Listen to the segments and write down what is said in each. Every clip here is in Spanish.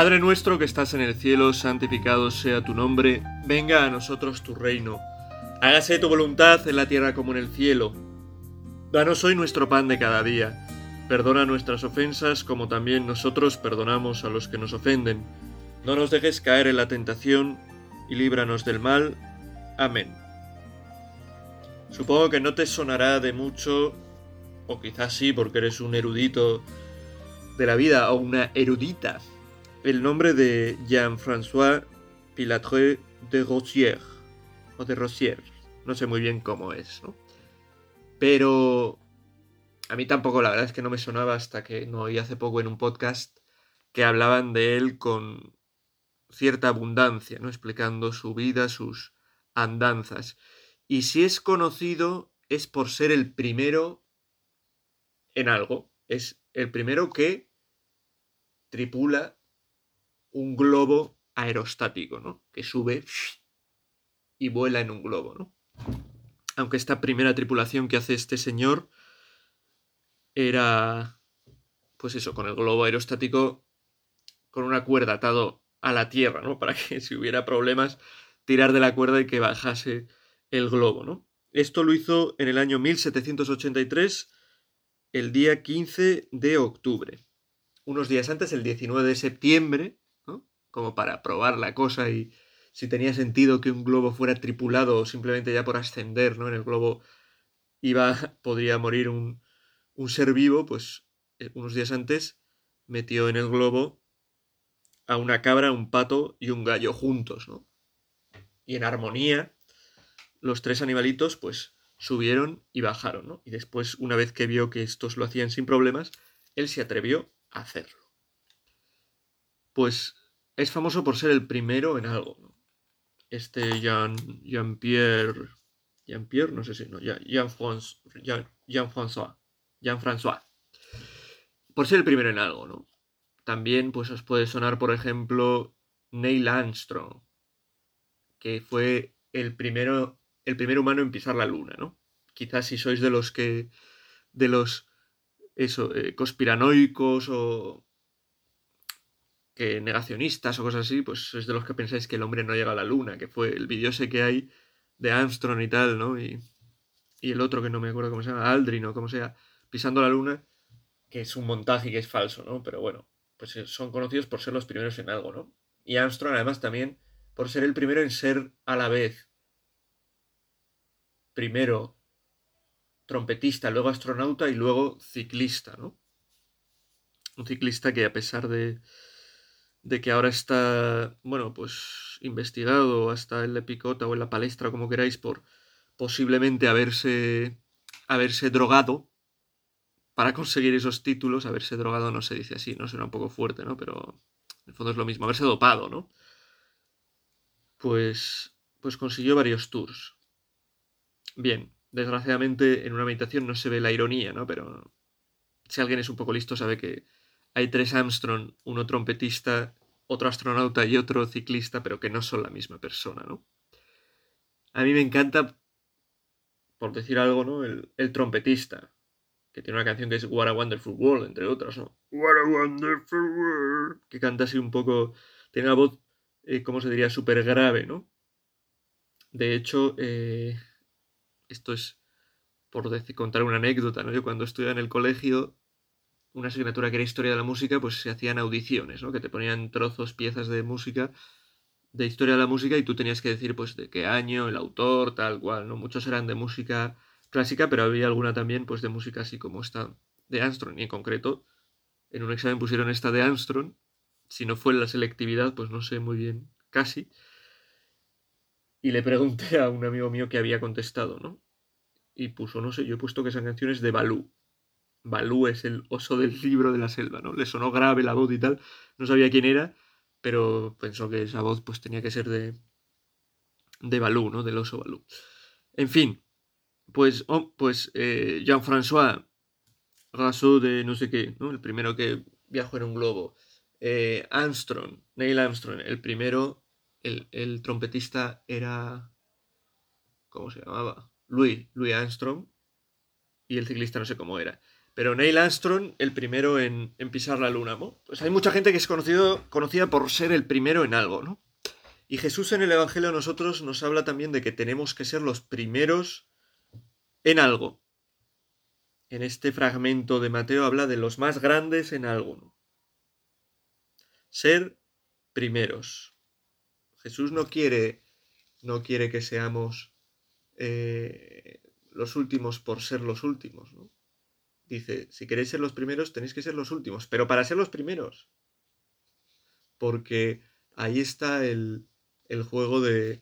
Padre nuestro que estás en el cielo, santificado sea tu nombre, venga a nosotros tu reino. Hágase tu voluntad en la tierra como en el cielo. Danos hoy nuestro pan de cada día. Perdona nuestras ofensas como también nosotros perdonamos a los que nos ofenden. No nos dejes caer en la tentación y líbranos del mal. Amén. Supongo que no te sonará de mucho, o quizás sí porque eres un erudito de la vida o una erudita el nombre de Jean-François Pilatre de Rossier, o de Rossier, no sé muy bien cómo es, ¿no? Pero a mí tampoco, la verdad es que no me sonaba hasta que no oí hace poco en un podcast que hablaban de él con cierta abundancia, ¿no? Explicando su vida, sus andanzas. Y si es conocido es por ser el primero en algo. Es el primero que tripula un globo aerostático, ¿no? Que sube y vuela en un globo, ¿no? Aunque esta primera tripulación que hace este señor era, pues eso, con el globo aerostático, con una cuerda atado a la tierra, ¿no? Para que si hubiera problemas, tirar de la cuerda y que bajase el globo, ¿no? Esto lo hizo en el año 1783, el día 15 de octubre. Unos días antes, el 19 de septiembre, como para probar la cosa y si tenía sentido que un globo fuera tripulado o simplemente ya por ascender, ¿no? En el globo iba, podría morir un, un ser vivo, pues eh, unos días antes metió en el globo a una cabra, un pato y un gallo juntos, ¿no? Y en armonía, los tres animalitos, pues subieron y bajaron, ¿no? Y después, una vez que vio que estos lo hacían sin problemas, él se atrevió a hacerlo. Pues es famoso por ser el primero en algo. Este Jean, Jean Pierre, Jean Pierre, no sé si no, Jean, Jean, Jean François, Jean François, por ser el primero en algo, ¿no? También, pues os puede sonar, por ejemplo, Neil Armstrong, que fue el primero, el primer humano en pisar la luna, ¿no? Quizás si sois de los que, de los, eso, eh, conspiranoicos o negacionistas o cosas así, pues es de los que pensáis que el hombre no llega a la luna, que fue el vídeo ese que hay de Armstrong y tal, ¿no? Y, y el otro que no me acuerdo cómo se llama, Aldrin o como sea, pisando la luna, que es un montaje y que es falso, ¿no? Pero bueno, pues son conocidos por ser los primeros en algo, ¿no? Y Armstrong además también por ser el primero en ser a la vez primero trompetista, luego astronauta y luego ciclista, ¿no? Un ciclista que a pesar de, de que ahora está, bueno, pues investigado hasta en la picota o en la palestra, como queráis, por posiblemente haberse, haberse drogado para conseguir esos títulos. Haberse drogado no se dice así, no suena un poco fuerte, ¿no? Pero en el fondo es lo mismo, haberse dopado, ¿no? Pues, pues consiguió varios tours. Bien, desgraciadamente en una meditación no se ve la ironía, ¿no? Pero si alguien es un poco listo sabe que hay tres Armstrong, uno trompetista, otro astronauta y otro ciclista, pero que no son la misma persona, ¿no? A mí me encanta, por decir algo, ¿no? El, trompetista, que tiene una canción que es What a Wonderful World, entre otras, ¿no? What a Wonderful World, que canta así un poco, tiene la voz, eh, ¿cómo se diría?, súper grave, ¿no? De hecho, eh, esto es por decir, contar una anécdota, ¿no? Yo cuando estudiaba en el colegio una asignatura que era historia de la música, pues se hacían audiciones, ¿no? Que te ponían trozos, piezas de música, de historia de la música, y tú tenías que decir, pues, de qué año, el autor, tal cual, ¿no? Muchos eran de música clásica, pero había alguna también, pues, de música así como esta de Armstrong, y en concreto, en un examen pusieron esta de Armstrong, si no fue en la selectividad, pues no sé muy bien, casi, y le pregunté a un amigo mío que había contestado, ¿no? Y puso, no sé, yo he puesto que esa canción es de Balú. Balú es el oso del libro de la selva, ¿no? Le sonó grave la voz y tal, no sabía quién era, pero pensó que esa voz pues tenía que ser de, de Balú, ¿no? Del oso Balú. En fin, pues, oh, pues eh, Jean-François Rassou de no sé qué, ¿no? El primero que viajó en un globo. Eh, Armstrong, Neil Armstrong, el primero, el, el trompetista era... ¿Cómo se llamaba? Louis, Louis Armstrong. Y el ciclista no sé cómo era. Pero Neil Armstrong, el primero en, pisar la luna, ¿no? Pues hay mucha gente que es conocida por ser el primero en algo, ¿no? Y Jesús en el Evangelio a nosotros nos habla también de que tenemos que ser los primeros en algo. En este fragmento de Mateo habla de los más grandes en algo. Ser primeros. Jesús no quiere, no quiere que seamos eh, los últimos por ser los últimos. ¿no? Dice, si queréis ser los primeros, tenéis que ser los últimos, pero para ser los primeros. Porque ahí está el, el juego de,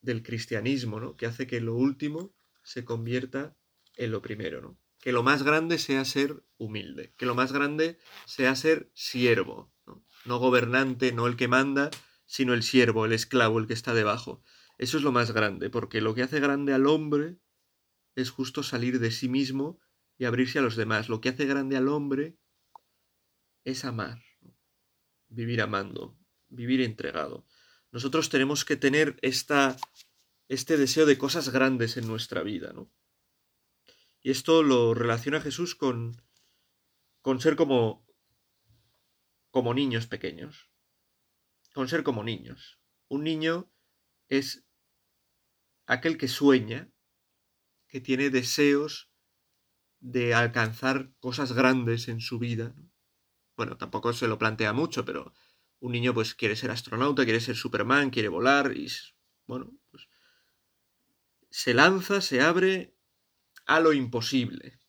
del cristianismo, ¿no? Que hace que lo último se convierta en lo primero, ¿no? Que lo más grande sea ser humilde, que lo más grande sea ser siervo, ¿no? no gobernante, no el que manda, sino el siervo, el esclavo, el que está debajo. Eso es lo más grande, porque lo que hace grande al hombre es justo salir de sí mismo y abrirse a los demás. Lo que hace grande al hombre es amar, vivir amando, vivir entregado. Nosotros tenemos que tener esta, este deseo de cosas grandes en nuestra vida, ¿no? Y esto lo relaciona Jesús con, con ser como, como niños pequeños, con ser como niños. Un niño es aquel que sueña, que tiene deseos de alcanzar cosas grandes en su vida. Bueno, tampoco se lo plantea mucho, pero un niño pues quiere ser astronauta, quiere ser Superman, quiere volar y bueno, pues se lanza, se abre a lo imposible.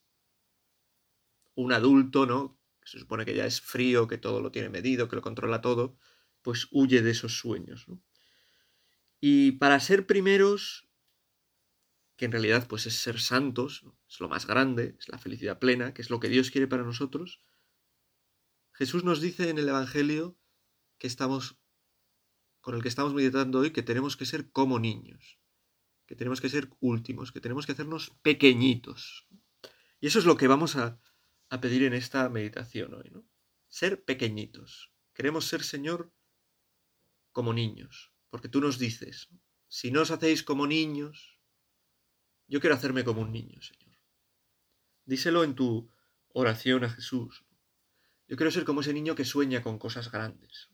Un adulto, ¿no? Que se supone que ya es frío, que todo lo tiene medido, que lo controla todo, pues huye de esos sueños. Y para ser primeros, que en realidad pues es ser santos, es lo más grande, es la felicidad plena, que es lo que Dios quiere para nosotros, Jesús nos dice en el Evangelio que estamos con el que estamos meditando hoy que tenemos que ser como niños, que tenemos que ser últimos, que tenemos que hacernos pequeñitos. Y eso es lo que vamos a, a pedir en esta meditación hoy, ¿no? Ser pequeñitos. Queremos ser, Señor, como niños, porque tú nos dices, si no os hacéis como niños, yo quiero hacerme como un niño, Señor. Díselo en tu oración a Jesús. Yo quiero ser como ese niño que sueña con cosas grandes.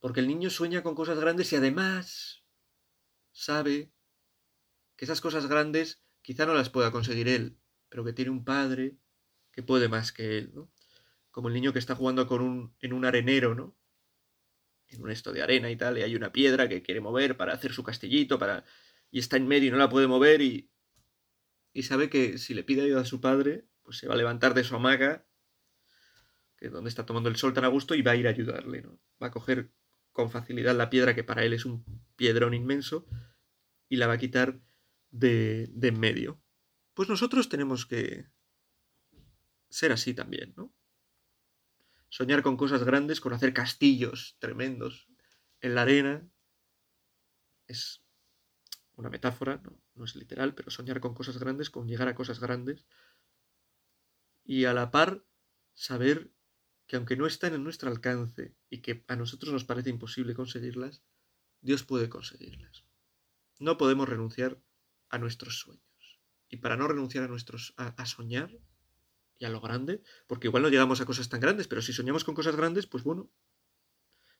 Porque el niño sueña con cosas grandes y además sabe que esas cosas grandes quizá no las pueda conseguir él, pero que tiene un padre que puede más que él, ¿no? Como el niño que está jugando con un, en un arenero, ¿no? En un esto de arena y tal, y hay una piedra que quiere mover para hacer su castillito, para... y está en medio y no la puede mover y... y sabe que si le pide ayuda a su padre, pues se va a levantar de su hamaca, que es donde está tomando el sol tan a gusto, y va a ir a ayudarle, ¿no? Va a coger con facilidad la piedra que para él es un piedrón inmenso y la va a quitar de, de en medio. Pues nosotros tenemos que ser así también, ¿no? Soñar con cosas grandes, con hacer castillos tremendos en la arena. Es una metáfora, no, no es literal, pero soñar con cosas grandes, con llegar a cosas grandes. Y a la par, saber que aunque no están en nuestro alcance y que a nosotros nos parece imposible conseguirlas, Dios puede conseguirlas. No podemos renunciar a nuestros sueños. Y para no renunciar a nuestros a, soñar y a lo grande, porque igual no llegamos a cosas tan grandes, pero si soñamos con cosas grandes, pues bueno,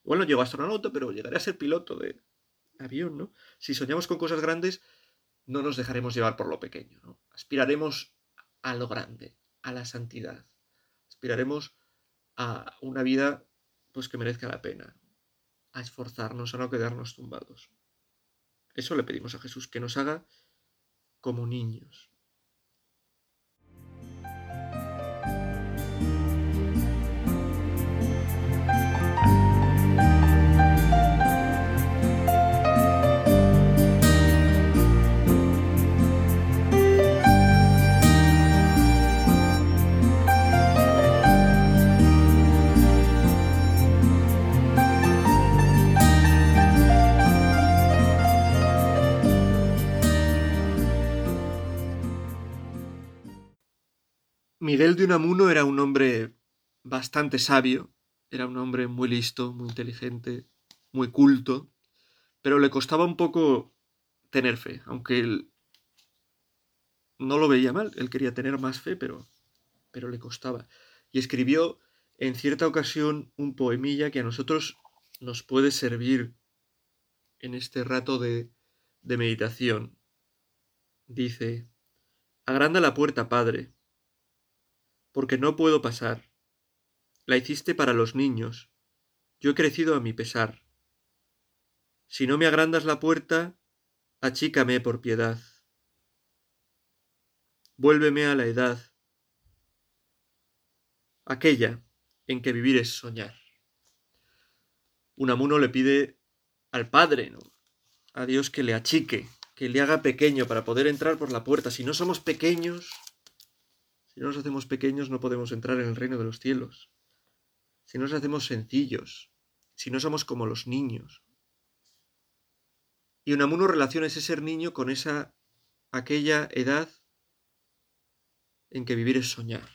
igual no llego a astronauta, pero llegaré a ser piloto de avión, ¿no? Si soñamos con cosas grandes, no nos dejaremos llevar por lo pequeño, ¿no? Aspiraremos a lo grande, a la santidad. Aspiraremos a una vida pues que merezca la pena, a esforzarnos, a no quedarnos tumbados. Eso le pedimos a Jesús, que nos haga como niños, Miguel de Unamuno era un hombre bastante sabio, era un hombre muy listo, muy inteligente, muy culto, pero le costaba un poco tener fe, aunque él no lo veía mal, él quería tener más fe, pero pero le costaba. Y escribió en cierta ocasión un poemilla que a nosotros nos puede servir en este rato de, de meditación. Dice, Agranda la puerta, Padre, porque no puedo pasar. La hiciste para los niños. Yo he crecido a mi pesar. Si no me agrandas la puerta, achícame por piedad. Vuélveme a la edad, aquella en que vivir es soñar. Unamuno le pide al Padre, ¿no? a Dios que le achique, que le haga pequeño para poder entrar por la puerta. Si no somos pequeños, si no nos hacemos pequeños no podemos entrar en el reino de los cielos. Si no nos hacemos sencillos, si no somos como los niños. Y Unamuno relaciona ese ser niño con esa aquella edad en que vivir es soñar.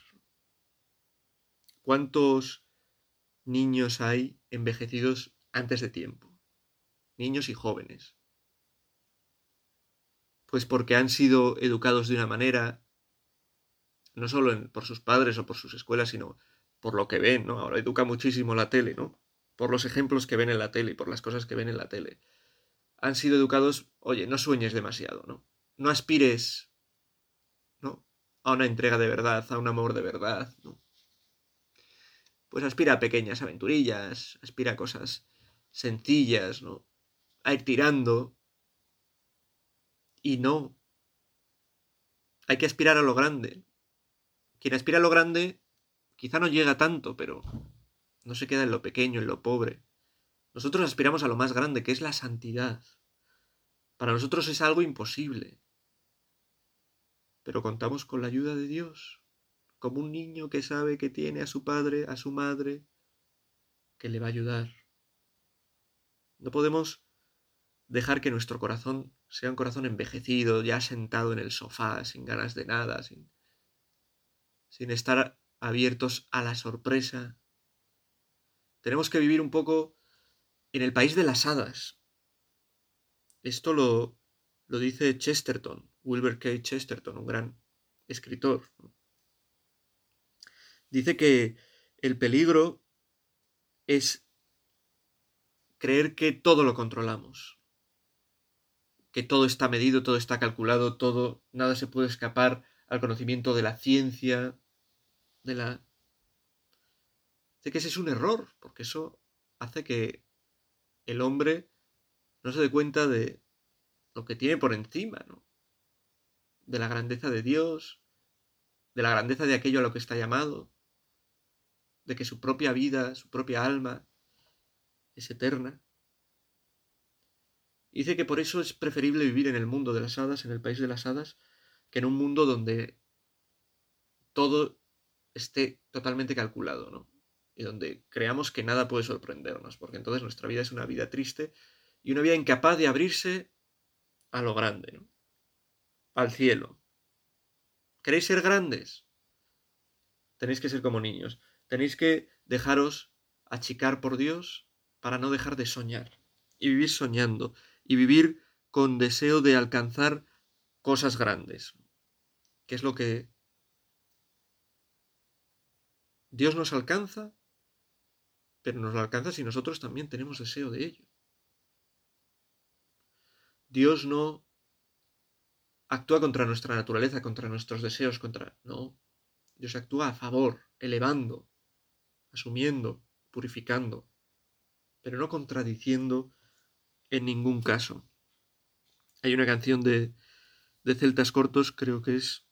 ¿Cuántos niños hay envejecidos antes de tiempo? Niños y jóvenes. Pues porque han sido educados de una manera, no solo por sus padres o por sus escuelas, sino por lo que ven, ¿no? Ahora educa muchísimo la tele, ¿no? Por los ejemplos que ven en la tele y por las cosas que ven en la tele. Han sido educados, oye, no sueñes demasiado, ¿no? No aspires, ¿no? A una entrega de verdad, a un amor de verdad, ¿no? pues aspira a pequeñas aventurillas, aspira a cosas sencillas, ¿no? A ir tirando. Y no. Hay que aspirar a lo grande. Quien aspira a lo grande quizá no llega tanto, pero no se queda en lo pequeño, en lo pobre. Nosotros aspiramos a lo más grande, que es la santidad. Para nosotros es algo imposible. Pero contamos con la ayuda de Dios como un niño que sabe que tiene a su padre, a su madre, que le va a ayudar. No podemos dejar que nuestro corazón sea un corazón envejecido, ya sentado en el sofá, sin ganas de nada, sin, sin estar abiertos a la sorpresa. Tenemos que vivir un poco en el país de las hadas. Esto lo, lo dice Chesterton, Wilbur K. Chesterton, un gran escritor dice que el peligro es creer que todo lo controlamos, que todo está medido, todo está calculado, todo, nada se puede escapar al conocimiento de la ciencia, de la... Sé que ese es un error, porque eso hace que el hombre no se dé cuenta de lo que tiene por encima, ¿no? De la grandeza de Dios, de la grandeza de aquello a lo que está llamado, de que su propia vida, su propia alma es eterna. dice que por eso es preferible vivir en el mundo de las hadas, en el país de las hadas, que en un mundo donde todo esté totalmente calculado, ¿no? Y donde creamos que nada puede sorprendernos, porque entonces nuestra vida es una vida triste y una vida incapaz de abrirse a lo grande, ¿no? Al cielo. ¿Queréis ser grandes? Tenéis que ser como niños. Tenéis que dejaros achicar por Dios para no dejar de soñar y vivir soñando y vivir con deseo de alcanzar cosas grandes, que es lo que Dios nos alcanza, pero nos lo alcanza si nosotros también tenemos deseo de ello. Dios no actúa contra nuestra naturaleza, contra nuestros deseos, contra... No, Dios actúa a favor, elevando, asumiendo, purificando, pero no contradiciendo en ningún caso. Hay una canción de, de Celtas Cortos, creo que es...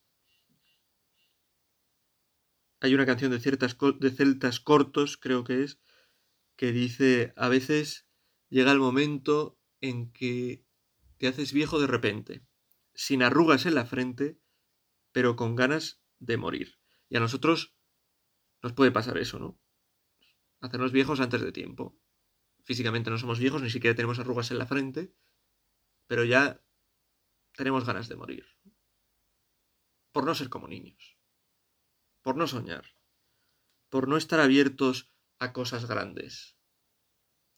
Hay una canción de, ciertas, de Celtas Cortos, creo que es, que dice, a veces llega el momento en que te haces viejo de repente, sin arrugas en la frente, pero con ganas de morir. Y a nosotros nos puede pasar eso, ¿no? hacernos viejos antes de tiempo. Físicamente no somos viejos, ni siquiera tenemos arrugas en la frente, pero ya tenemos ganas de morir. Por no ser como niños. Por no soñar. Por no estar abiertos a cosas grandes.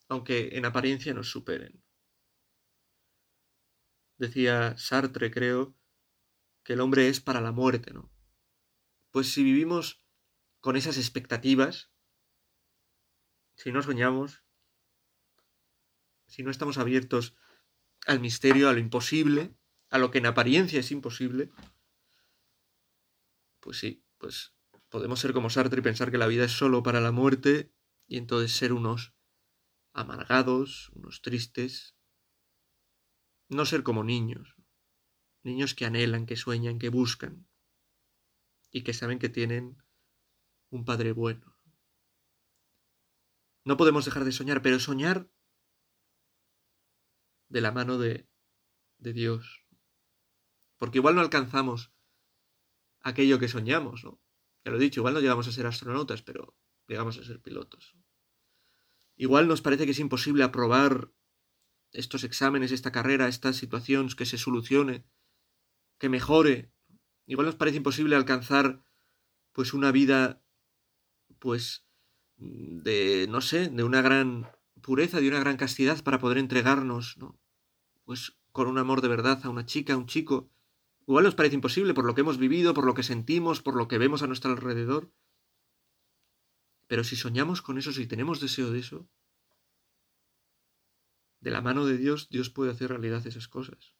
Aunque en apariencia nos superen. Decía Sartre, creo, que el hombre es para la muerte, ¿no? pues si vivimos con esas expectativas, si no soñamos, si no estamos abiertos al misterio, a lo imposible, a lo que en apariencia es imposible, pues sí, pues podemos ser como Sartre y pensar que la vida es solo para la muerte y entonces ser unos amargados, unos tristes, no ser como niños, niños que anhelan, que sueñan, que buscan y que saben que tienen un padre bueno. No podemos dejar de soñar, pero soñar de la mano de, de Dios. Porque igual no alcanzamos aquello que soñamos, ¿no? Ya lo he dicho, igual no llegamos a ser astronautas, pero llegamos a ser pilotos. Igual nos parece que es imposible aprobar estos exámenes, esta carrera, estas situaciones, que se solucione, que mejore. Igual nos parece imposible alcanzar pues una vida pues de no sé, de una gran pureza, de una gran castidad para poder entregarnos, ¿no? Pues con un amor de verdad a una chica, a un chico. Igual nos parece imposible por lo que hemos vivido, por lo que sentimos, por lo que vemos a nuestro alrededor. Pero si soñamos con eso, si tenemos deseo de eso, de la mano de Dios, Dios puede hacer realidad esas cosas.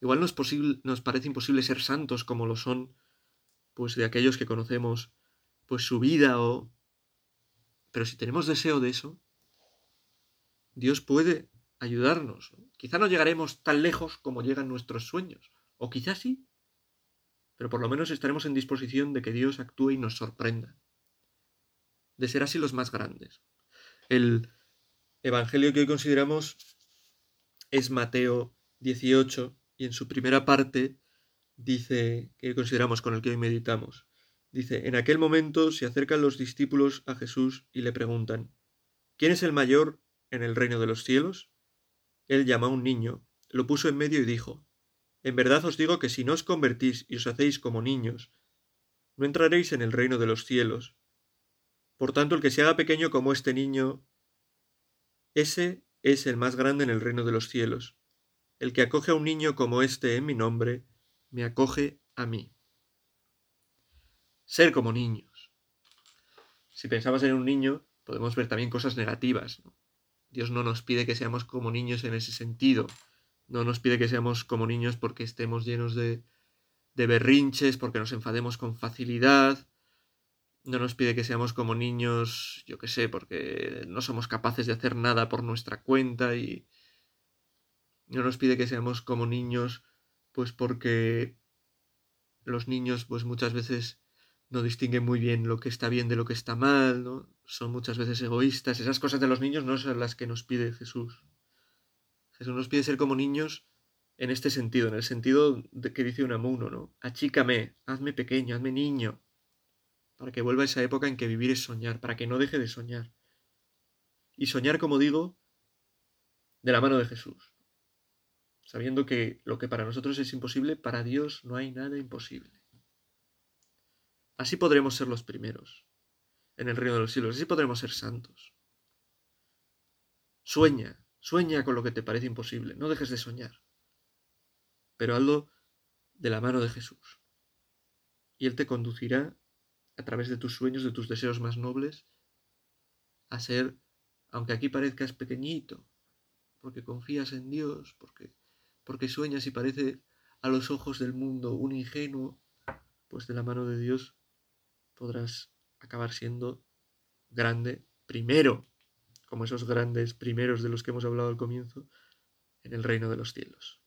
Igual no es posible, nos parece imposible ser santos como lo son, pues de aquellos que conocemos, pues su vida o... Pero si tenemos deseo de eso, Dios puede ayudarnos. Quizá no llegaremos tan lejos como llegan nuestros sueños, o quizá sí, pero por lo menos estaremos en disposición de que Dios actúe y nos sorprenda de ser así los más grandes. El Evangelio que hoy consideramos es Mateo 18 y en su primera parte dice, que consideramos con el que hoy meditamos, dice, en aquel momento se acercan los discípulos a Jesús y le preguntan, ¿quién es el mayor en el reino de los cielos? Él llamó a un niño, lo puso en medio y dijo, En verdad os digo que si no os convertís y os hacéis como niños, no entraréis en el reino de los cielos. Por tanto, el que se haga pequeño como este niño, ese es el más grande en el reino de los cielos. El que acoge a un niño como este en mi nombre, me acoge a mí. Ser como niños. Si pensamos en un niño, podemos ver también cosas negativas. Dios no nos pide que seamos como niños en ese sentido. No nos pide que seamos como niños porque estemos llenos de, de berrinches, porque nos enfademos con facilidad, no nos pide que seamos como niños, yo qué sé, porque no somos capaces de hacer nada por nuestra cuenta y no nos pide que seamos como niños, pues porque los niños pues muchas veces no distinguen muy bien lo que está bien de lo que está mal, ¿no? Son muchas veces egoístas. Esas cosas de los niños no son las que nos pide Jesús. Jesús nos pide ser como niños en este sentido, en el sentido de que dice un amuno, ¿no? Achícame, hazme pequeño, hazme niño para que vuelva esa época en que vivir es soñar, para que no deje de soñar. Y soñar, como digo, de la mano de Jesús, sabiendo que lo que para nosotros es imposible, para Dios no hay nada imposible. Así podremos ser los primeros en el reino de los cielos, así podremos ser santos. Sueña, sueña con lo que te parece imposible, no dejes de soñar, pero hazlo de la mano de Jesús. Y Él te conducirá a través de tus sueños, de tus deseos más nobles, a ser, aunque aquí parezcas pequeñito, porque confías en Dios, porque, porque sueñas y parece a los ojos del mundo un ingenuo, pues de la mano de Dios podrás acabar siendo grande primero, como esos grandes primeros de los que hemos hablado al comienzo, en el reino de los cielos.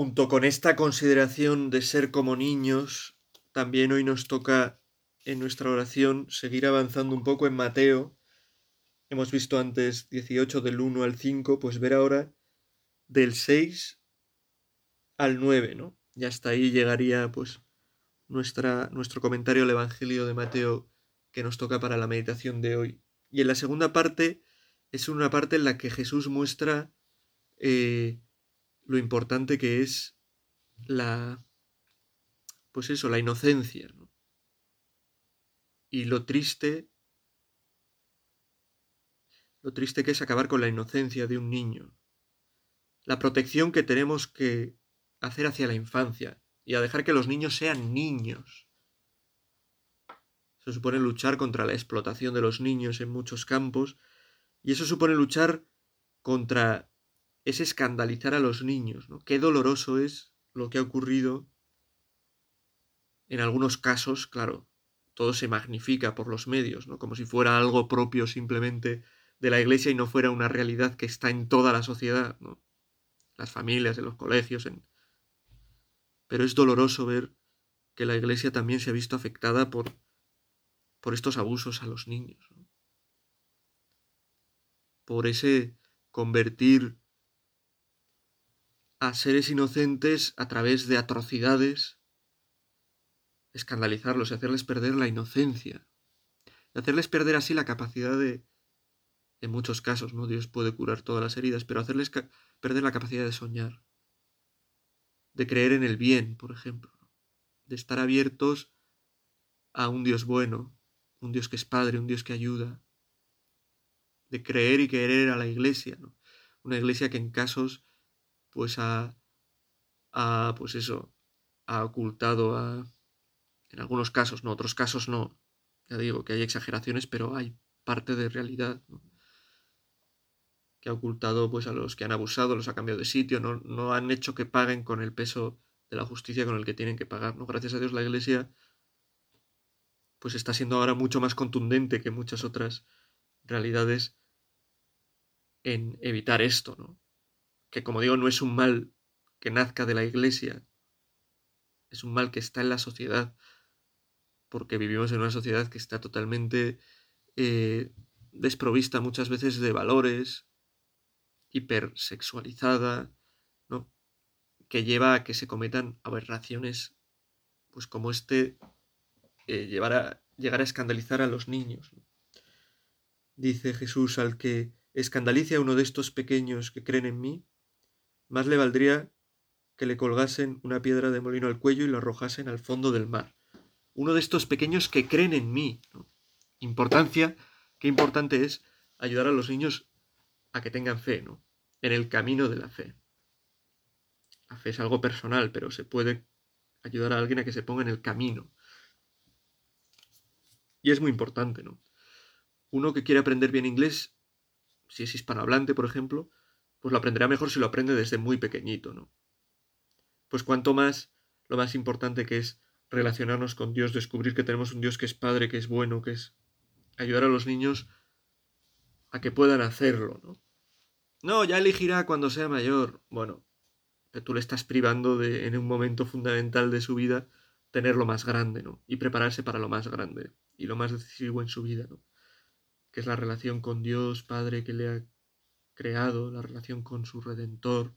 Junto con esta consideración de ser como niños, también hoy nos toca en nuestra oración seguir avanzando un poco en Mateo. Hemos visto antes 18 del 1 al 5, pues ver ahora del 6 al 9, ¿no? Y hasta ahí llegaría pues nuestra, nuestro comentario al Evangelio de Mateo que nos toca para la meditación de hoy. Y en la segunda parte es una parte en la que Jesús muestra eh, lo importante que es la, pues eso, la inocencia, y lo triste, lo triste que es acabar con la inocencia de un niño, la protección que tenemos que hacer hacia la infancia y a dejar que los niños sean niños. Se supone luchar contra la explotación de los niños en muchos campos y eso supone luchar contra ese escandalizar a los niños. ¿no? Qué doloroso es lo que ha ocurrido en algunos casos, claro, todo se magnifica por los medios, ¿no? Como si fuera algo propio simplemente de la Iglesia y no fuera una realidad que está en toda la sociedad, ¿no? Las familias, en los colegios, en... Pero es doloroso ver que la Iglesia también se ha visto afectada por, por estos abusos a los niños, por ese convertir a seres inocentes a través de atrocidades escandalizarlos y hacerles perder la inocencia. Y hacerles perder así la capacidad de... En muchos casos, ¿no? Dios puede curar todas las heridas, pero hacerles perder la capacidad de soñar. De creer en el bien, por ejemplo. De estar abiertos a un Dios bueno, un Dios que es Padre, un Dios que ayuda. De creer y querer a la iglesia, ¿no? Una iglesia que en casos, pues ha, ha pues eso, ha ocultado a, en algunos casos, no, otros casos no. Ya digo que hay exageraciones, pero hay parte de realidad. Que ha ocultado pues a los que han abusado, los ha cambiado de sitio, no, no han hecho que paguen con el peso de la justicia con el que tienen que pagar. ¿no? Gracias a Dios la Iglesia pues está siendo ahora mucho más contundente que muchas otras realidades en evitar esto, ¿no? Que como digo, no es un mal que nazca de la Iglesia, es un mal que está en la sociedad, porque vivimos en una sociedad que está totalmente eh, desprovista muchas veces de valores, hipersexualizada, ¿no? que lleva a que se cometan aberraciones, pues como este, eh, llevar a, llegar a escandalizar a los niños. Dice Jesús al que escandalice a uno de estos pequeños que creen en mí, más le valdría que le colgasen una piedra de molino al cuello y lo arrojasen al fondo del mar uno de estos pequeños que creen en mí. Importancia, qué importante es ayudar a los niños a que tengan fe, ¿no? En el camino de la fe. La fe es algo personal, pero se puede ayudar a alguien a que se ponga en el camino. Y es muy importante, ¿no? Uno que quiere aprender bien inglés, si es hispanohablante, por ejemplo, pues lo aprenderá mejor si lo aprende desde muy pequeñito, ¿no? Pues cuanto más, lo más importante que es relacionarnos con Dios, descubrir que tenemos un Dios que es Padre, que es bueno, que es ayudar a los niños a que puedan hacerlo, ¿no? No, ya elegirá cuando sea mayor. Bueno, tú le estás privando de, en un momento fundamental de su vida, tener lo más grande, ¿no? Y prepararse para lo más grande y lo más decisivo en su vida, ¿no? Que es la relación con Dios, Padre, que le ha creado, la relación con su Redentor,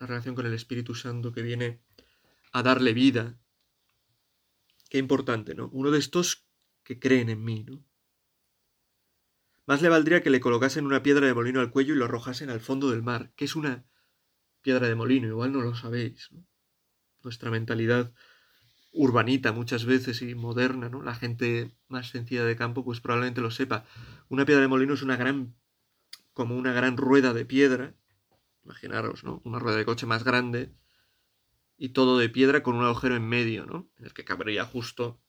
la relación con el Espíritu Santo que viene a darle vida, Qué importante, ¿no? Uno de estos que creen en mí, ¿no? Más le valdría que le colocasen una piedra de molino al cuello y lo arrojasen al fondo del mar. ¿Qué es una piedra de molino? Igual no lo sabéis, ¿no? Nuestra mentalidad urbanita muchas veces y moderna, ¿no? La gente más sencilla de campo pues probablemente lo sepa. Una piedra de molino es una gran como una gran rueda de piedra. Imaginaros, ¿no? Una rueda de coche más grande y todo de piedra con un agujero en medio, ¿no? En el que cabría justo,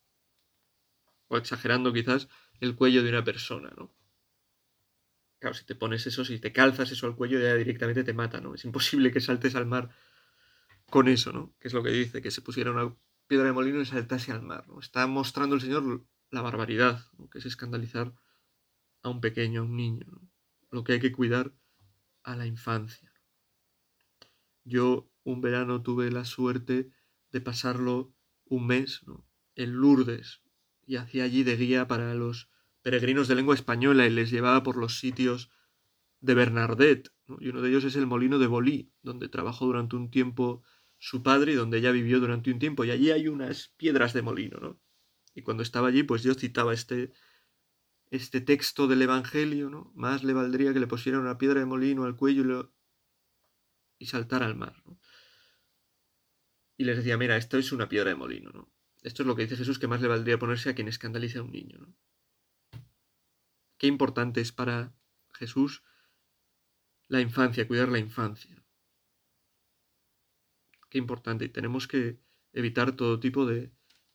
o exagerando quizás, el cuello de una persona, ¿no? Claro, si te pones eso, si te calzas eso al cuello, ya directamente te mata, ¿no? Es imposible que saltes al mar con eso, ¿no? Que es lo que dice, que se pusiera una piedra de molino y saltase al mar, ¿no? Está mostrando el Señor la barbaridad, ¿no? que es escandalizar a un pequeño, a un niño, ¿no? Lo que hay que cuidar a la infancia. Yo un verano tuve la suerte de pasarlo un mes en Lourdes y hacía allí de guía para los peregrinos de lengua española y les llevaba por los sitios de Bernardet, y uno de ellos es el molino de Bolí, donde trabajó durante un tiempo su padre y donde ella vivió durante un tiempo. Y allí hay unas piedras de molino, ¿no? Y cuando estaba allí, pues yo citaba este, este texto del Evangelio, ¿no? Más le valdría que le pusieran una piedra de molino al cuello y, lo, y saltara al mar, ¿no? Y les decía, mira, esto es una piedra de molino, ¿no? Esto es lo que dice Jesús que más le valdría ponerse a quien escandalice a un niño, ¿no? Qué importante es para Jesús la infancia, cuidar la infancia. Qué importante. Y tenemos que evitar todo tipo de,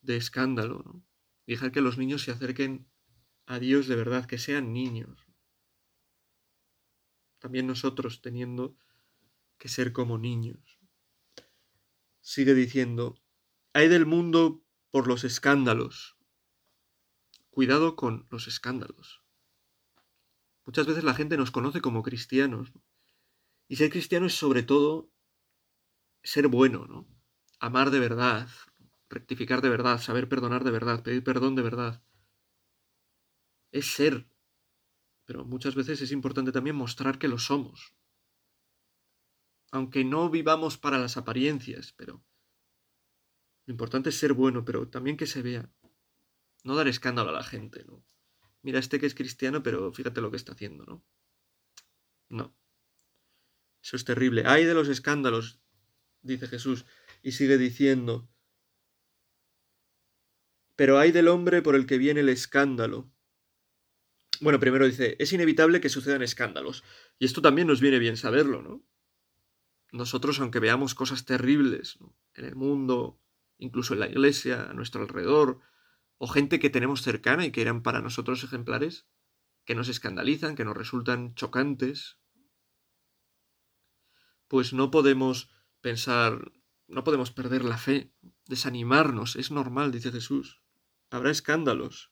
escándalo, ¿no? dejar que los niños se acerquen a Dios de verdad, que sean niños. También nosotros teniendo que ser como niños. Sigue diciendo, hay del mundo por los escándalos. Cuidado con los escándalos. Muchas veces la gente nos conoce como cristianos. Y ser cristiano es sobre todo ser bueno, ¿no? Amar de verdad, rectificar de verdad, saber perdonar de verdad, pedir perdón de verdad. Es ser. Pero muchas veces es importante también mostrar que lo somos. Aunque no vivamos para las apariencias, pero lo importante es ser bueno, pero también que se vea. No dar escándalo a la gente, ¿no? Mira, este que es cristiano, pero fíjate lo que está haciendo, ¿no? No. Eso es terrible. Hay de los escándalos, dice Jesús, y sigue diciendo, pero hay del hombre por el que viene el escándalo. Bueno, primero dice, es inevitable que sucedan escándalos. Y esto también nos viene bien saberlo, ¿no? Nosotros, aunque veamos cosas terribles en el mundo, incluso en la iglesia, a nuestro alrededor, o gente que tenemos cercana y que eran para nosotros ejemplares, que nos escandalizan, que nos resultan chocantes, pues no podemos pensar, no podemos perder la fe, desanimarnos, es normal, dice Jesús. Habrá escándalos.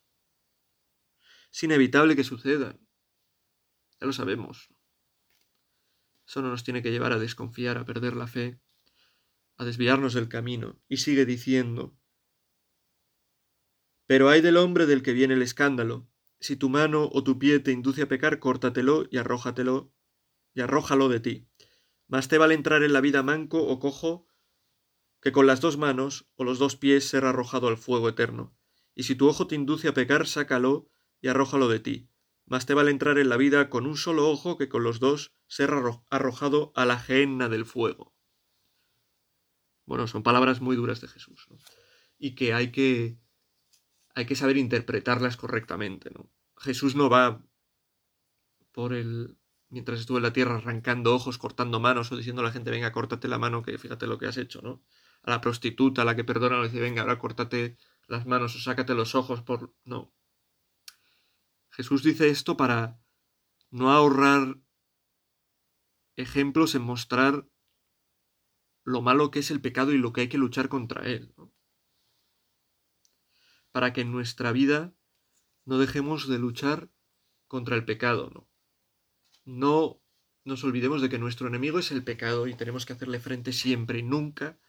Es inevitable que sucedan. Ya lo sabemos. Eso no nos tiene que llevar a desconfiar, a perder la fe, a desviarnos del camino. Y sigue diciendo, pero hay del hombre del que viene el escándalo. Si tu mano o tu pie te induce a pecar, córtatelo y arrójatelo y arrójalo de ti. Más te vale entrar en la vida manco o cojo que con las dos manos o los dos pies ser arrojado al fuego eterno. Y si tu ojo te induce a pecar, sácalo y arrójalo de ti. Más te vale entrar en la vida con un solo ojo que con los dos ser arrojado a la gehenna del fuego. Bueno, son palabras muy duras de Jesús, ¿no? Y que hay que hay que saber interpretarlas correctamente, ¿no? Jesús no va por el mientras estuvo en la tierra arrancando ojos, cortando manos o diciendo a la gente, venga, córtate la mano, que fíjate lo que has hecho, ¿no? A la prostituta, a la que perdona, le dice, venga, ahora córtate las manos o sácate los ojos por... No. Jesús dice esto para no ahorrar ejemplos en mostrar lo malo que es el pecado y lo que hay que luchar contra él. ¿no? Para que en nuestra vida no dejemos de luchar contra el pecado, ¿no? no nos olvidemos de que nuestro enemigo es el pecado y tenemos que hacerle frente siempre y nunca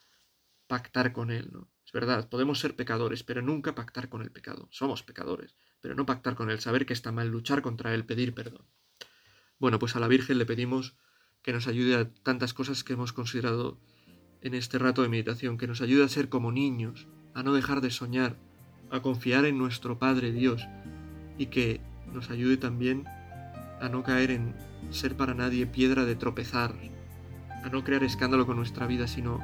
pactar con él, ¿no? Es verdad, podemos ser pecadores, pero nunca pactar con el pecado. Somos pecadores, pero no pactar con él, saber que está mal, luchar contra él, pedir perdón. Bueno, pues a la Virgen le pedimos que nos ayude a tantas cosas que hemos considerado en este rato de meditación, que nos ayude a ser como niños, a no dejar de soñar, a confiar en nuestro Padre Dios y que nos ayude también a no caer en ser para nadie piedra de tropezar, a no crear escándalo con nuestra vida, sino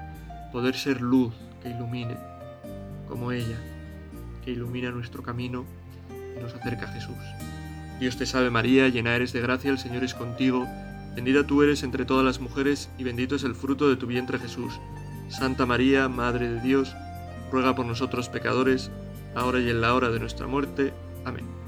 poder ser luz que ilumine, como ella, que ilumina nuestro camino y nos acerca a Jesús. Dios te salve María, llena eres de gracia, el Señor es contigo, bendita tú eres entre todas las mujeres y bendito es el fruto de tu vientre Jesús. Santa María, Madre de Dios, ruega por nosotros pecadores, ahora y en la hora de nuestra muerte. Amén.